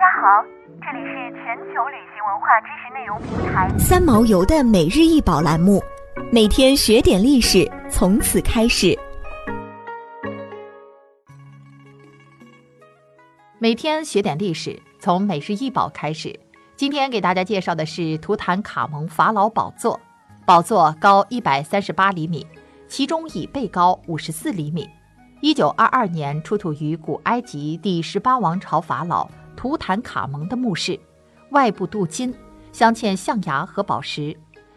家好，这里是全球旅行文化知识内容平台三毛游的每日一宝栏目，每天学点历史，从此开始。每天学点历史，从每日一宝开始。今天给大家介绍的是图坦卡蒙法老宝座，宝座高一百三十八厘米，其中椅背高五十四厘米。一九二二年出土于古埃及第十八王朝法老图坦卡蒙的墓室，外部镀金，镶嵌象牙和宝石。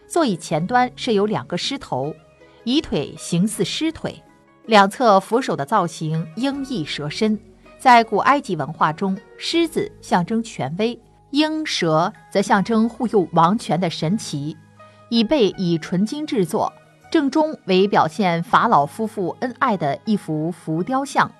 座椅前端设有两个狮头，椅腿形似狮腿，两侧扶手的造型鹰翼蛇身。在古埃及文化中，狮子象征权威，鹰蛇则象征护佑王权的神奇。椅背以纯金制作。正中为表现法老夫妇恩爱的一幅浮雕像，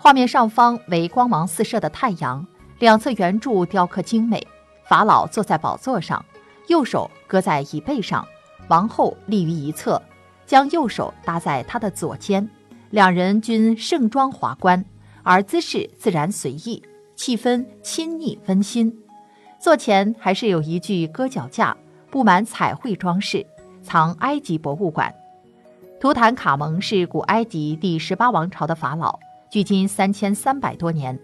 画面上方为光芒四射的太阳，两侧圆柱雕刻精美。法老坐在宝座上，右手搁在椅背上，王后立于一侧，将右手搭在他的左肩，两人均盛装华冠，而姿势自然随意，气氛亲昵温馨。座前还是有一具搁脚架，布满彩绘装饰。藏埃及博物馆，图坦卡蒙是古埃及第十八王朝的法老，距今三千三百多年。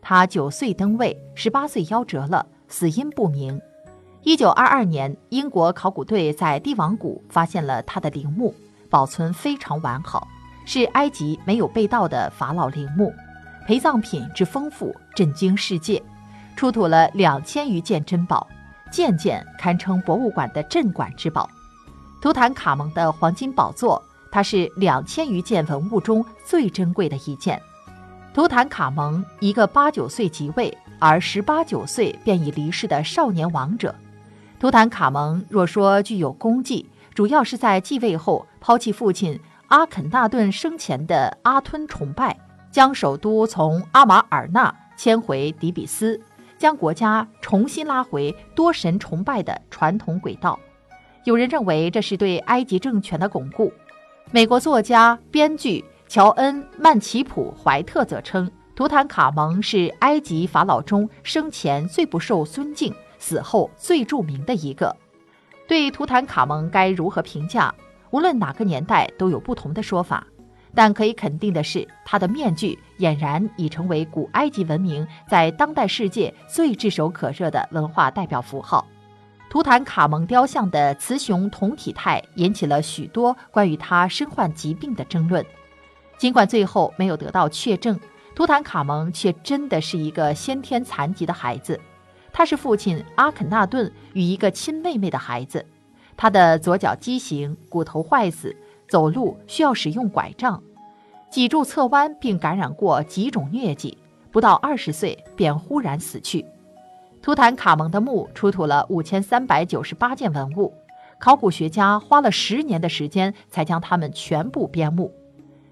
他九岁登位，十八岁夭折了，死因不明。一九二二年，英国考古队在帝王谷发现了他的陵墓，保存非常完好，是埃及没有被盗的法老陵墓，陪葬品之丰富震惊世界，出土了两千余件珍宝，件件堪称博物馆的镇馆之宝。图坦卡蒙的黄金宝座，它是两千余件文物中最珍贵的一件。图坦卡蒙一个八九岁即位，而十八九岁便已离世的少年王者。图坦卡蒙若说具有功绩，主要是在继位后抛弃父亲阿肯纳顿生前的阿吞崇拜，将首都从阿马尔纳迁回底比斯，将国家重新拉回多神崇拜的传统轨道。有人认为这是对埃及政权的巩固。美国作家、编剧乔恩·曼奇普·怀特则称，图坦卡蒙是埃及法老中生前最不受尊敬、死后最著名的一个。对图坦卡蒙该如何评价？无论哪个年代都有不同的说法。但可以肯定的是，他的面具俨然已成为古埃及文明在当代世界最炙手可热的文化代表符号。图坦卡蒙雕像的雌雄同体态引起了许多关于他身患疾病的争论。尽管最后没有得到确证，图坦卡蒙却真的是一个先天残疾的孩子。他是父亲阿肯纳顿与一个亲妹妹的孩子。他的左脚畸形，骨头坏死，走路需要使用拐杖，脊柱侧弯，并感染过几种疟疾。不到二十岁便忽然死去。图坦卡蒙的墓出土了五千三百九十八件文物，考古学家花了十年的时间才将它们全部编目。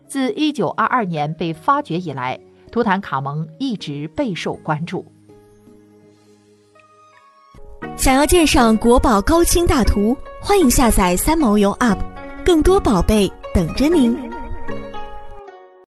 自一九二二年被发掘以来，图坦卡蒙一直备受关注。想要鉴赏国宝高清大图，欢迎下载三毛游 App，更多宝贝等着您。